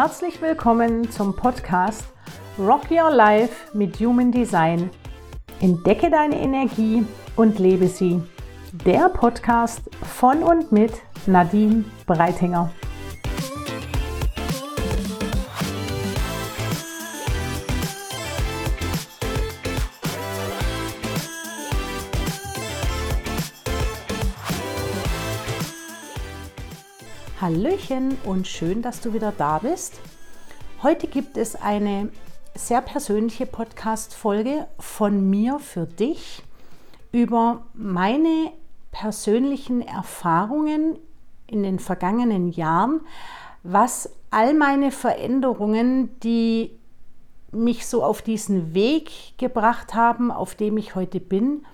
Herzlich willkommen zum Podcast Rock Your Life mit Human Design. Entdecke deine Energie und lebe sie. Der Podcast von und mit Nadine Breitinger. Hallöchen und schön, dass du wieder da bist. Heute gibt es eine sehr persönliche Podcast-Folge von mir für dich über meine persönlichen Erfahrungen in den vergangenen Jahren, was all meine Veränderungen, die mich so auf diesen Weg gebracht haben, auf dem ich heute bin,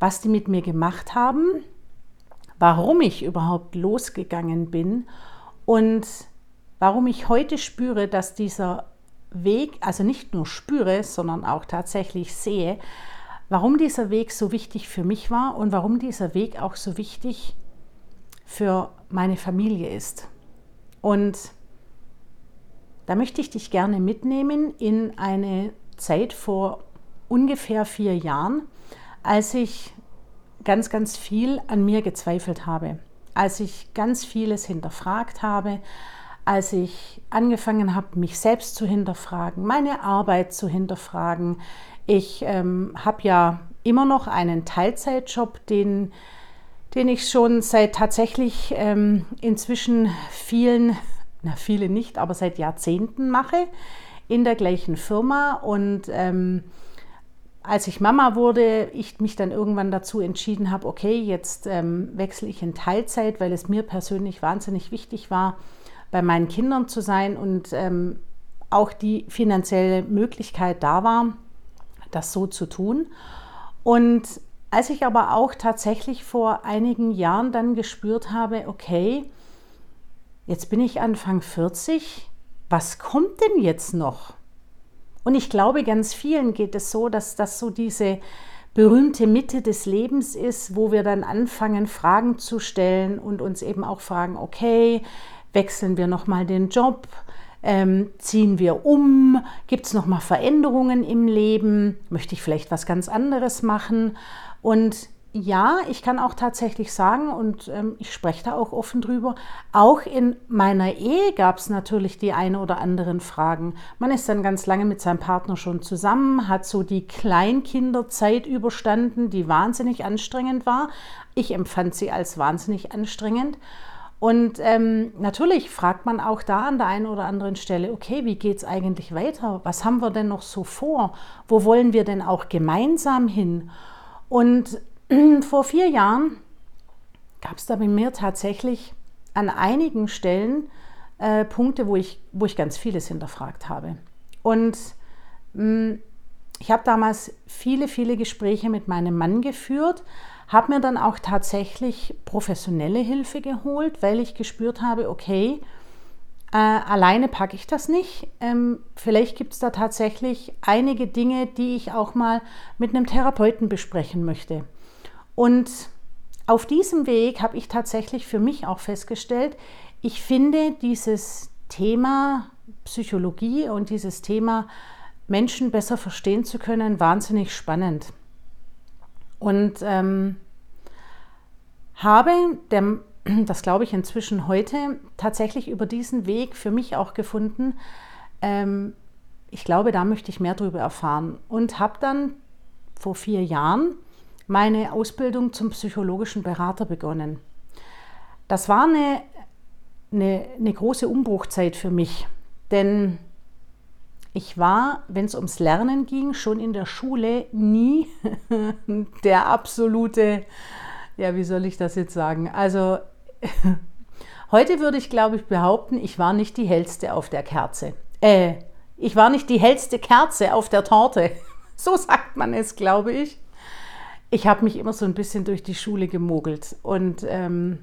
was die mit mir gemacht haben warum ich überhaupt losgegangen bin und warum ich heute spüre, dass dieser Weg, also nicht nur spüre, sondern auch tatsächlich sehe, warum dieser Weg so wichtig für mich war und warum dieser Weg auch so wichtig für meine Familie ist. Und da möchte ich dich gerne mitnehmen in eine Zeit vor ungefähr vier Jahren, als ich ganz, ganz viel an mir gezweifelt habe, als ich ganz vieles hinterfragt habe, als ich angefangen habe, mich selbst zu hinterfragen, meine Arbeit zu hinterfragen. Ich ähm, habe ja immer noch einen Teilzeitjob, den, den ich schon seit tatsächlich ähm, inzwischen vielen, na viele nicht, aber seit Jahrzehnten mache in der gleichen Firma und ähm, als ich Mama wurde, ich mich dann irgendwann dazu entschieden habe, okay, jetzt ähm, wechsle ich in Teilzeit, weil es mir persönlich wahnsinnig wichtig war, bei meinen Kindern zu sein und ähm, auch die finanzielle Möglichkeit da war, das so zu tun. Und als ich aber auch tatsächlich vor einigen Jahren dann gespürt habe, okay, jetzt bin ich Anfang 40, was kommt denn jetzt noch? Und ich glaube, ganz vielen geht es so, dass das so diese berühmte Mitte des Lebens ist, wo wir dann anfangen, Fragen zu stellen und uns eben auch fragen, okay, wechseln wir nochmal den Job? Ähm, ziehen wir um? Gibt es nochmal Veränderungen im Leben? Möchte ich vielleicht was ganz anderes machen? Und ja, ich kann auch tatsächlich sagen, und ähm, ich spreche da auch offen drüber, auch in meiner Ehe gab es natürlich die eine oder anderen Fragen. Man ist dann ganz lange mit seinem Partner schon zusammen, hat so die Kleinkinderzeit überstanden, die wahnsinnig anstrengend war. Ich empfand sie als wahnsinnig anstrengend. Und ähm, natürlich fragt man auch da an der einen oder anderen Stelle, okay, wie geht es eigentlich weiter? Was haben wir denn noch so vor? Wo wollen wir denn auch gemeinsam hin? Und Vor vier Jahren gab es da bei mir tatsächlich an einigen Stellen äh, Punkte, wo ich, wo ich ganz vieles hinterfragt habe. Und mh, mm, ich habe damals viele, viele Gespräche mit meinem Mann geführt, habe mir dann auch tatsächlich professionelle Hilfe geholt, weil ich gespürt habe, okay, äh, alleine packe ich das nicht. Ähm, vielleicht gibt es da tatsächlich einige Dinge, die ich auch mal mit einem Therapeuten besprechen möchte. Und auf diesem Weg habe ich tatsächlich für mich auch festgestellt, ich finde dieses Thema Psychologie und dieses Thema Menschen besser verstehen zu können wahnsinnig spannend. Und ähm, habe, der, das glaube ich inzwischen heute, tatsächlich über diesen Weg für mich auch gefunden, ähm, ich glaube, da möchte ich mehr darüber erfahren. Und habe dann vor vier Jahren meine Ausbildung zum psychologischen Berater begonnen. Das war eine, eine, eine große Umbruchzeit für mich, denn ich war, wenn es ums Lernen ging, schon in der Schule nie der absolute, ja, wie soll ich das jetzt sagen? Also heute würde ich, glaube ich, behaupten, ich war nicht die hellste auf der Kerze. Äh, ich war nicht die hellste Kerze auf der Torte. So sagt man es, glaube ich ich habe mich immer so ein bisschen durch die Schule gemogelt. Und ähm,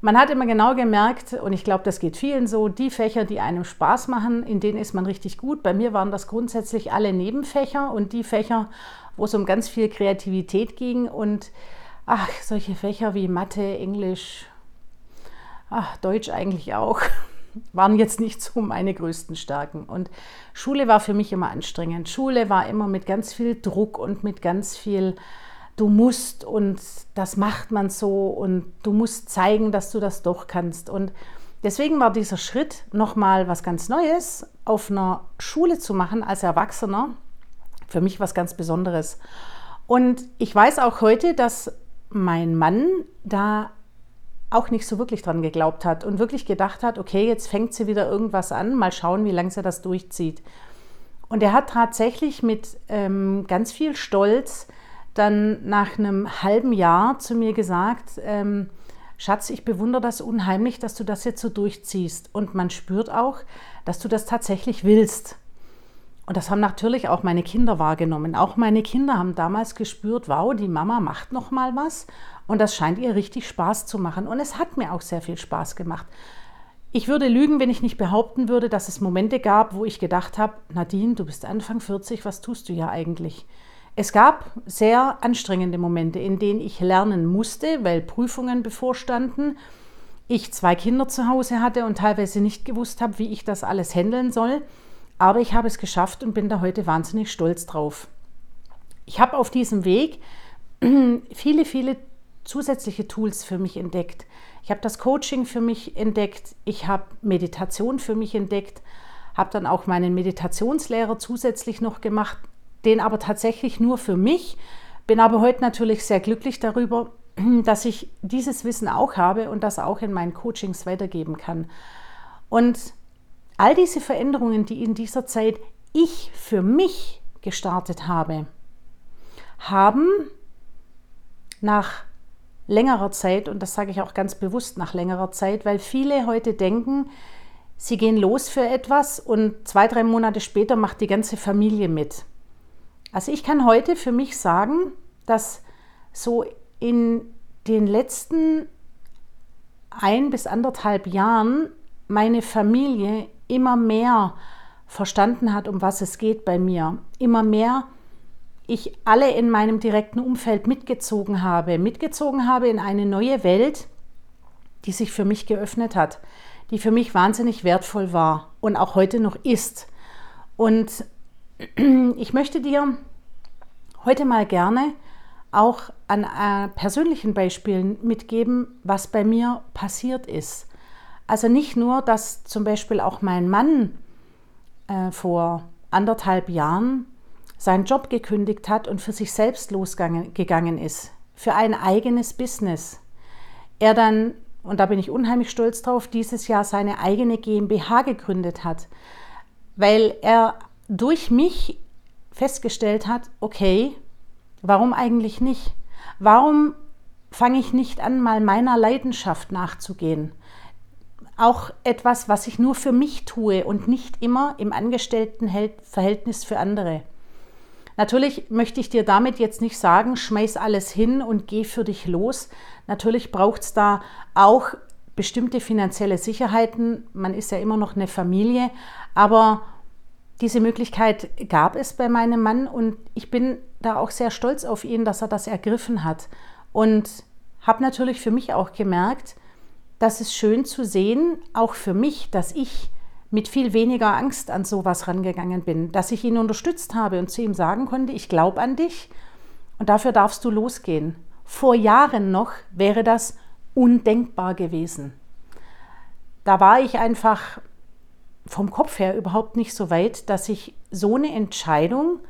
man hat immer genau gemerkt, und ich glaube, das geht vielen so, die Fächer, die einem Spaß machen, in denen ist man richtig gut. Bei mir waren das grundsätzlich alle Nebenfächer und die Fächer, wo es um ganz viel Kreativität ging. Und ach, solche Fächer wie Mathe, Englisch, ach, Deutsch eigentlich auch. waren jetzt nicht so meine größten Stärken. Und Schule war für mich immer anstrengend. Schule war immer mit ganz viel Druck und mit ganz viel, du musst und das macht man so und du musst zeigen, dass du das doch kannst. Und deswegen war dieser Schritt, nochmal was ganz Neues auf einer Schule zu machen als Erwachsener, für mich was ganz Besonderes. Und ich weiß auch heute, dass mein Mann da auch nicht so wirklich dran geglaubt hat und wirklich gedacht hat, okay, jetzt fängt sie wieder irgendwas an, mal schauen, wie lange sie das durchzieht. Und er hat tatsächlich mit ähm, ganz viel Stolz dann nach einem halben Jahr zu mir gesagt, ähm, Schatz, ich bewundere das unheimlich, dass du das jetzt so durchziehst. Und man spürt auch, dass du das tatsächlich willst. Und das haben natürlich auch meine Kinder wahrgenommen. Auch meine Kinder haben damals gespürt, wow, die Mama macht noch mal was und das scheint ihr richtig Spaß zu machen. Und es hat mir auch sehr viel Spaß gemacht. Ich würde lügen, wenn ich nicht behaupten würde, dass es Momente gab, wo ich gedacht habe, Nadine, du bist Anfang 40, was tust du ja eigentlich? Es gab sehr anstrengende Momente, in denen ich lernen musste, weil Prüfungen bevorstanden, ich zwei Kinder zu Hause hatte und teilweise nicht gewusst habe, wie ich das alles handeln soll. Aber ich habe es geschafft und bin da heute wahnsinnig stolz drauf. Ich habe auf diesem Weg viele, viele zusätzliche Tools für mich entdeckt. Ich habe das Coaching für mich entdeckt, ich habe Meditation für mich entdeckt, habe dann auch meinen Meditationslehrer zusätzlich noch gemacht, den aber tatsächlich nur für mich. Bin aber heute natürlich sehr glücklich darüber, dass ich dieses Wissen auch habe und das auch in meinen Coachings weitergeben kann. Und all diese Veränderungen, die in dieser Zeit ich für mich gestartet habe, haben nach längerer Zeit, und das sage ich auch ganz bewusst nach längerer Zeit, weil viele heute denken, sie gehen los für etwas und zwei, drei Monate später macht die ganze Familie mit. Also ich kann heute für mich sagen, dass so in den letzten ein bis anderthalb Jahren meine Familie immer mehr verstanden hat, um was es geht bei mir, immer mehr ich alle in meinem direkten Umfeld mitgezogen habe, mitgezogen habe in eine neue Welt, die sich für mich geöffnet hat, die für mich wahnsinnig wertvoll war und auch heute noch ist. Und ich möchte dir heute mal gerne auch an äh, persönlichen Beispielen mitgeben, was bei mir passiert ist. Also nicht nur, dass zum Beispiel auch mein Mann äh, vor anderthalb Jahren seinen Job gekündigt hat und für sich selbst losgegangen ist, für ein eigenes Business. Er dann, und da bin ich unheimlich stolz drauf, dieses Jahr seine eigene GmbH gegründet hat, weil er durch mich festgestellt hat, okay, warum eigentlich nicht? Warum fange ich nicht an, mal meiner Leidenschaft nachzugehen? Auch etwas, was ich nur für mich tue und nicht immer im Angestelltenverhältnis für andere. Natürlich möchte ich dir damit jetzt nicht sagen, schmeiß alles hin und geh für dich los. Natürlich braucht es da auch bestimmte finanzielle Sicherheiten. Man ist ja immer noch eine Familie, aber diese Möglichkeit gab es bei meinem Mann und ich bin da auch sehr stolz auf ihn, dass er das ergriffen hat. Und habe natürlich für mich auch gemerkt, dass es schön zu sehen, auch für mich, dass ich mit viel weniger Angst an sowas rangegangen bin, dass ich ihn unterstützt habe und zu ihm sagen konnte, ich glaube an dich und dafür darfst du losgehen. Vor Jahren noch wäre das undenkbar gewesen. Da war ich einfach vom Kopf her überhaupt nicht so weit, dass ich so eine Entscheidung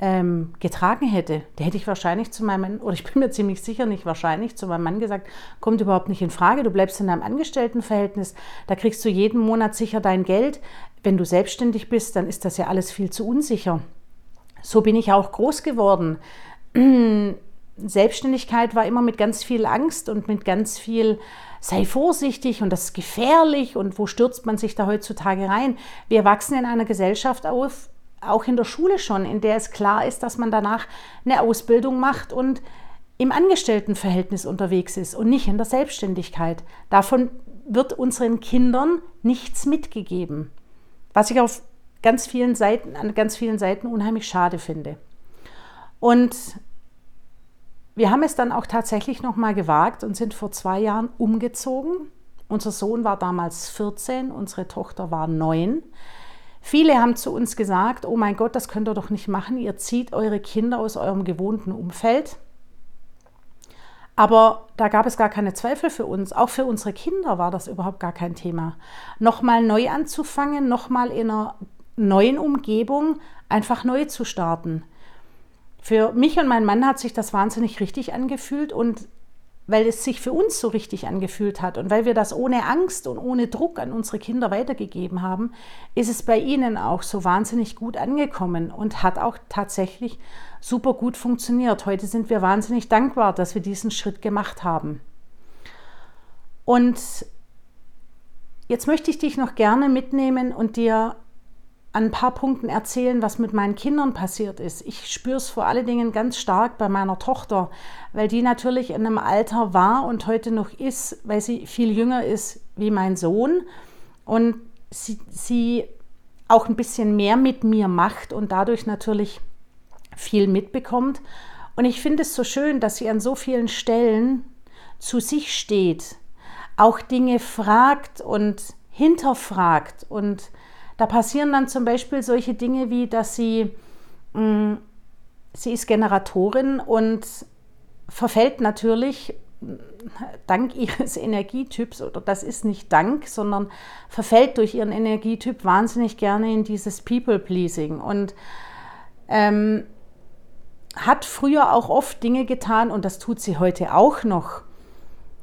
ähm, getragen hätte, der hätte ich wahrscheinlich zu meinem Mann, oder ich bin mir ziemlich sicher nicht wahrscheinlich, zu meinem Mann gesagt, kommt überhaupt nicht in Frage, du bleibst in einem Angestelltenverhältnis, da kriegst du jeden Monat sicher dein Geld. Wenn du selbstständig bist, dann ist das ja alles viel zu unsicher. So bin ich auch groß geworden. Selbstständigkeit war immer mit ganz viel Angst und mit ganz viel, sei vorsichtig und das ist gefährlich und wo stürzt man sich da heutzutage rein? Wir wachsen in einer Gesellschaft auf, auch in der Schule schon, in der es klar ist, dass man danach eine Ausbildung macht und im Angestelltenverhältnis unterwegs ist und nicht in der Selbstständigkeit. Davon wird unseren Kindern nichts mitgegeben, was ich auf ganz vielen Seiten, an ganz vielen Seiten unheimlich schade finde. Und wir haben es dann auch tatsächlich noch mal gewagt und sind vor zwei Jahren umgezogen Unser Sohn war damals 14, unsere Tochter war 9. Viele haben zu uns gesagt, oh mein Gott, das könnt ihr doch nicht machen, ihr zieht eure Kinder aus eurem gewohnten Umfeld. Aber da gab es gar keine Zweifel für uns. Auch für unsere Kinder war das überhaupt gar kein Thema. Nochmal neu anzufangen, nochmal in einer neuen Umgebung einfach neu zu starten. Für mich und meinen Mann hat sich das wahnsinnig richtig angefühlt und weil es sich für uns so richtig angefühlt hat und weil wir das ohne Angst und ohne Druck an unsere Kinder weitergegeben haben, ist es bei ihnen auch so wahnsinnig gut angekommen und hat auch tatsächlich super gut funktioniert. Heute sind wir wahnsinnig dankbar, dass wir diesen Schritt gemacht haben. Und jetzt möchte ich dich noch gerne mitnehmen und dir an ein paar Punkten erzählen, was mit meinen Kindern passiert ist. Ich spüre es vor allen Dingen ganz stark bei meiner Tochter, weil die natürlich in einem Alter war und heute noch ist, weil sie viel jünger ist wie mein Sohn und sie, sie auch ein bisschen mehr mit mir macht und dadurch natürlich viel mitbekommt. Und ich finde es so schön, dass sie an so vielen Stellen zu sich steht, auch Dinge fragt und hinterfragt und da passieren dann zum Beispiel solche Dinge wie, dass sie, mh, mm, sie ist Generatorin und verfällt natürlich dank ihres Energietyps, oder das ist nicht dank, sondern verfällt durch ihren Energietyp wahnsinnig gerne in dieses People-Pleasing. Und ähm, hat früher auch oft Dinge getan und das tut sie heute auch noch,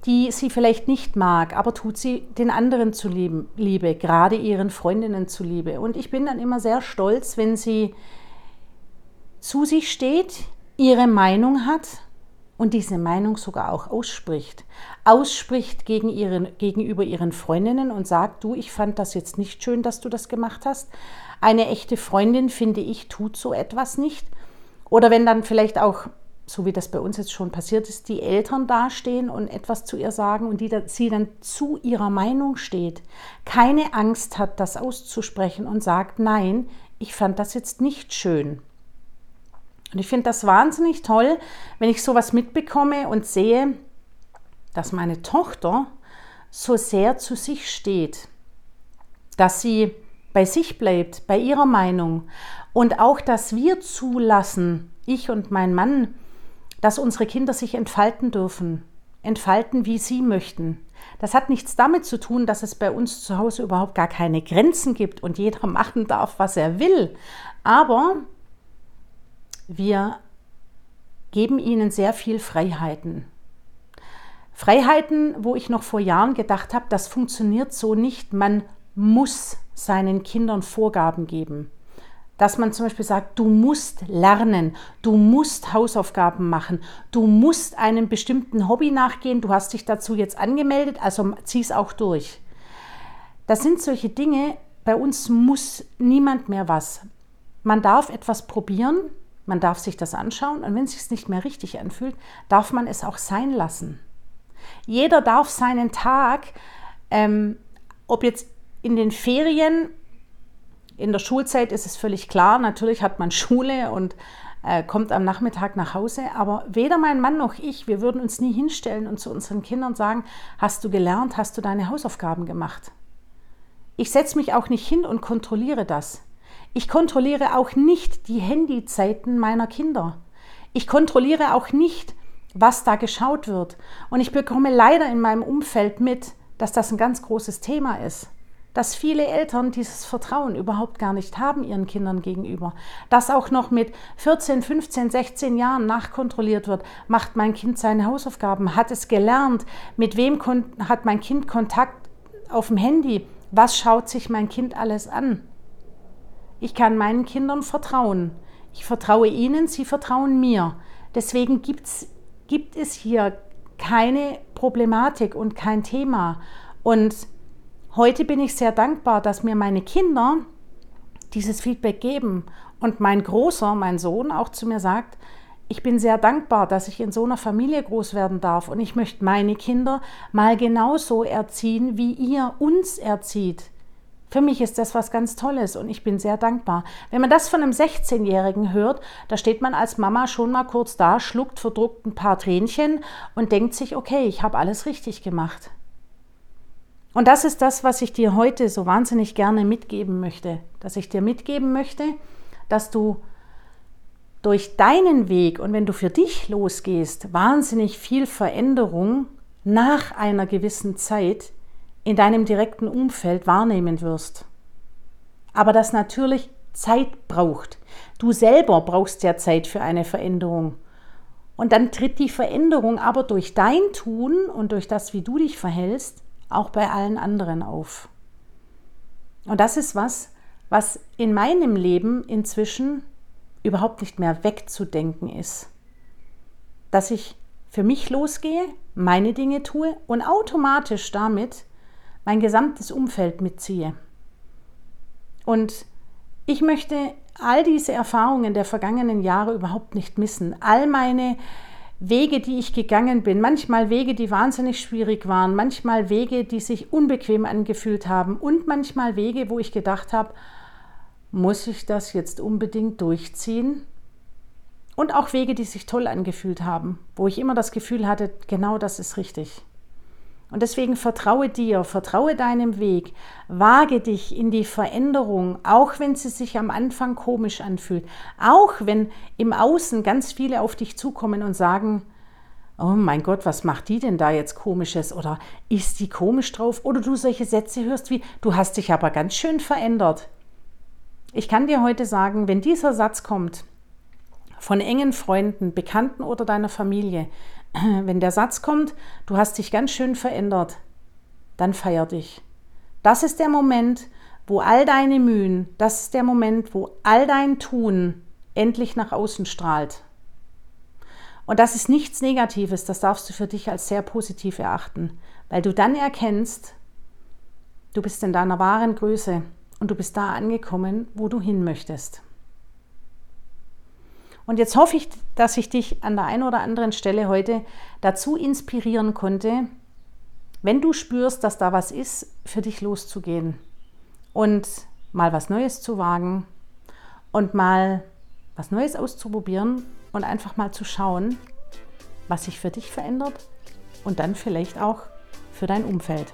die sie vielleicht nicht mag, aber tut sie den anderen zuliebe, gerade ihren Freundinnen zuliebe. Und ich bin dann immer sehr stolz, wenn sie zu sich steht, ihre Meinung hat und diese Meinung sogar auch ausspricht. Ausspricht gegen ihren, gegenüber ihren Freundinnen und sagt, du, ich fand das jetzt nicht schön, dass du das gemacht hast. Eine echte Freundin, finde ich, tut so etwas nicht. Oder wenn dann vielleicht auch so wie das bei uns jetzt schon passiert ist, die Eltern dastehen und etwas zu ihr sagen und die, sie dann zu ihrer Meinung steht, keine Angst hat, das auszusprechen und sagt, nein, ich fand das jetzt nicht schön. Und ich finde das wahnsinnig toll, wenn ich sowas mitbekomme und sehe, dass meine Tochter so sehr zu sich steht, dass sie bei sich bleibt, bei ihrer Meinung und auch, dass wir zulassen, ich und mein Mann, dass unsere Kinder sich entfalten dürfen, entfalten, wie sie möchten. Das hat nichts damit zu tun, dass es bei uns zu Hause überhaupt gar keine Grenzen gibt und jeder machen darf, was er will. Aber wir geben ihnen sehr viel Freiheiten. Freiheiten, wo ich noch vor Jahren gedacht habe, das funktioniert so nicht. Man muss seinen Kindern Vorgaben geben dass man zum Beispiel sagt, du musst lernen, du musst Hausaufgaben machen, du musst einem bestimmten Hobby nachgehen, du hast dich dazu jetzt angemeldet, also zieh es auch durch. Das sind solche Dinge, bei uns muss niemand mehr was. Man darf etwas probieren, man darf sich das anschauen und wenn es sich nicht mehr richtig anfühlt, darf man es auch sein lassen. Jeder darf seinen Tag, ähm, ob jetzt in den Ferien in der Schulzeit ist es völlig klar, natürlich hat man Schule und äh, kommt am Nachmittag nach Hause, aber weder mein Mann noch ich, wir würden uns nie hinstellen und zu unseren Kindern sagen, hast du gelernt, hast du deine Hausaufgaben gemacht. Ich setze mich auch nicht hin und kontrolliere das. Ich kontrolliere auch nicht die Handyzeiten meiner Kinder. Ich kontrolliere auch nicht, was da geschaut wird. Und ich bekomme leider in meinem Umfeld mit, dass das ein ganz großes Thema ist dass viele Eltern dieses Vertrauen überhaupt gar nicht haben ihren Kindern gegenüber. Dass auch noch mit 14, 15, 16 Jahren nachkontrolliert wird, macht mein Kind seine Hausaufgaben, hat es gelernt, mit wem hat mein Kind Kontakt auf dem Handy, was schaut sich mein Kind alles an. Ich kann meinen Kindern vertrauen. Ich vertraue ihnen, sie vertrauen mir. Deswegen gibt's, gibt es hier keine Problematik und kein Thema. Und Heute bin ich sehr dankbar, dass mir meine Kinder dieses Feedback geben und mein Großer, mein Sohn, auch zu mir sagt, ich bin sehr dankbar, dass ich in so einer Familie groß werden darf und ich möchte meine Kinder mal genauso erziehen, wie ihr uns erzieht. Für mich ist das was ganz Tolles und ich bin sehr dankbar. Wenn man das von einem 16-Jährigen hört, da steht man als Mama schon mal kurz da, schluckt verdruckt ein paar Tränchen und denkt sich, okay, ich habe alles richtig gemacht. Und das ist das, was ich dir heute so wahnsinnig gerne mitgeben möchte. Dass ich dir mitgeben möchte, dass du durch deinen Weg und wenn du für dich losgehst, wahnsinnig viel Veränderung nach einer gewissen Zeit in deinem direkten Umfeld wahrnehmen wirst. Aber das natürlich Zeit braucht. Du selber brauchst ja Zeit für eine Veränderung. Und dann tritt die Veränderung aber durch dein Tun und durch das, wie du dich verhältst, auch bei allen anderen auf. Und das ist was, was in meinem Leben inzwischen überhaupt nicht mehr wegzudenken ist. Dass ich für mich losgehe, meine Dinge tue und automatisch damit mein gesamtes Umfeld mitziehe. Und ich möchte all diese Erfahrungen der vergangenen Jahre überhaupt nicht missen. All meine Wege, die ich gegangen bin, manchmal Wege, die wahnsinnig schwierig waren, manchmal Wege, die sich unbequem angefühlt haben und manchmal Wege, wo ich gedacht habe, muss ich das jetzt unbedingt durchziehen? Und auch Wege, die sich toll angefühlt haben, wo ich immer das Gefühl hatte, genau das ist richtig. Und deswegen vertraue dir, vertraue deinem Weg, wage dich in die Veränderung, auch wenn sie sich am Anfang komisch anfühlt, auch wenn im Außen ganz viele auf dich zukommen und sagen, oh mein Gott, was macht die denn da jetzt komisches oder ist die komisch drauf oder du solche Sätze hörst wie, du hast dich aber ganz schön verändert. Ich kann dir heute sagen, wenn dieser Satz kommt von engen Freunden, Bekannten oder deiner Familie, wenn der Satz kommt, du hast dich ganz schön verändert, dann feier dich. Das ist der Moment, wo all deine Mühen, das ist der Moment, wo all dein Tun endlich nach außen strahlt. Und das ist nichts Negatives, das darfst du für dich als sehr positiv erachten, weil du dann erkennst, du bist in deiner wahren Größe und du bist da angekommen, wo du hin möchtest. Und jetzt hoffe ich, dass ich dich an der einen oder anderen Stelle heute dazu inspirieren konnte, wenn du spürst, dass da was ist, für dich loszugehen und mal was Neues zu wagen und mal was Neues auszuprobieren und einfach mal zu schauen, was sich für dich verändert und dann vielleicht auch für dein Umfeld.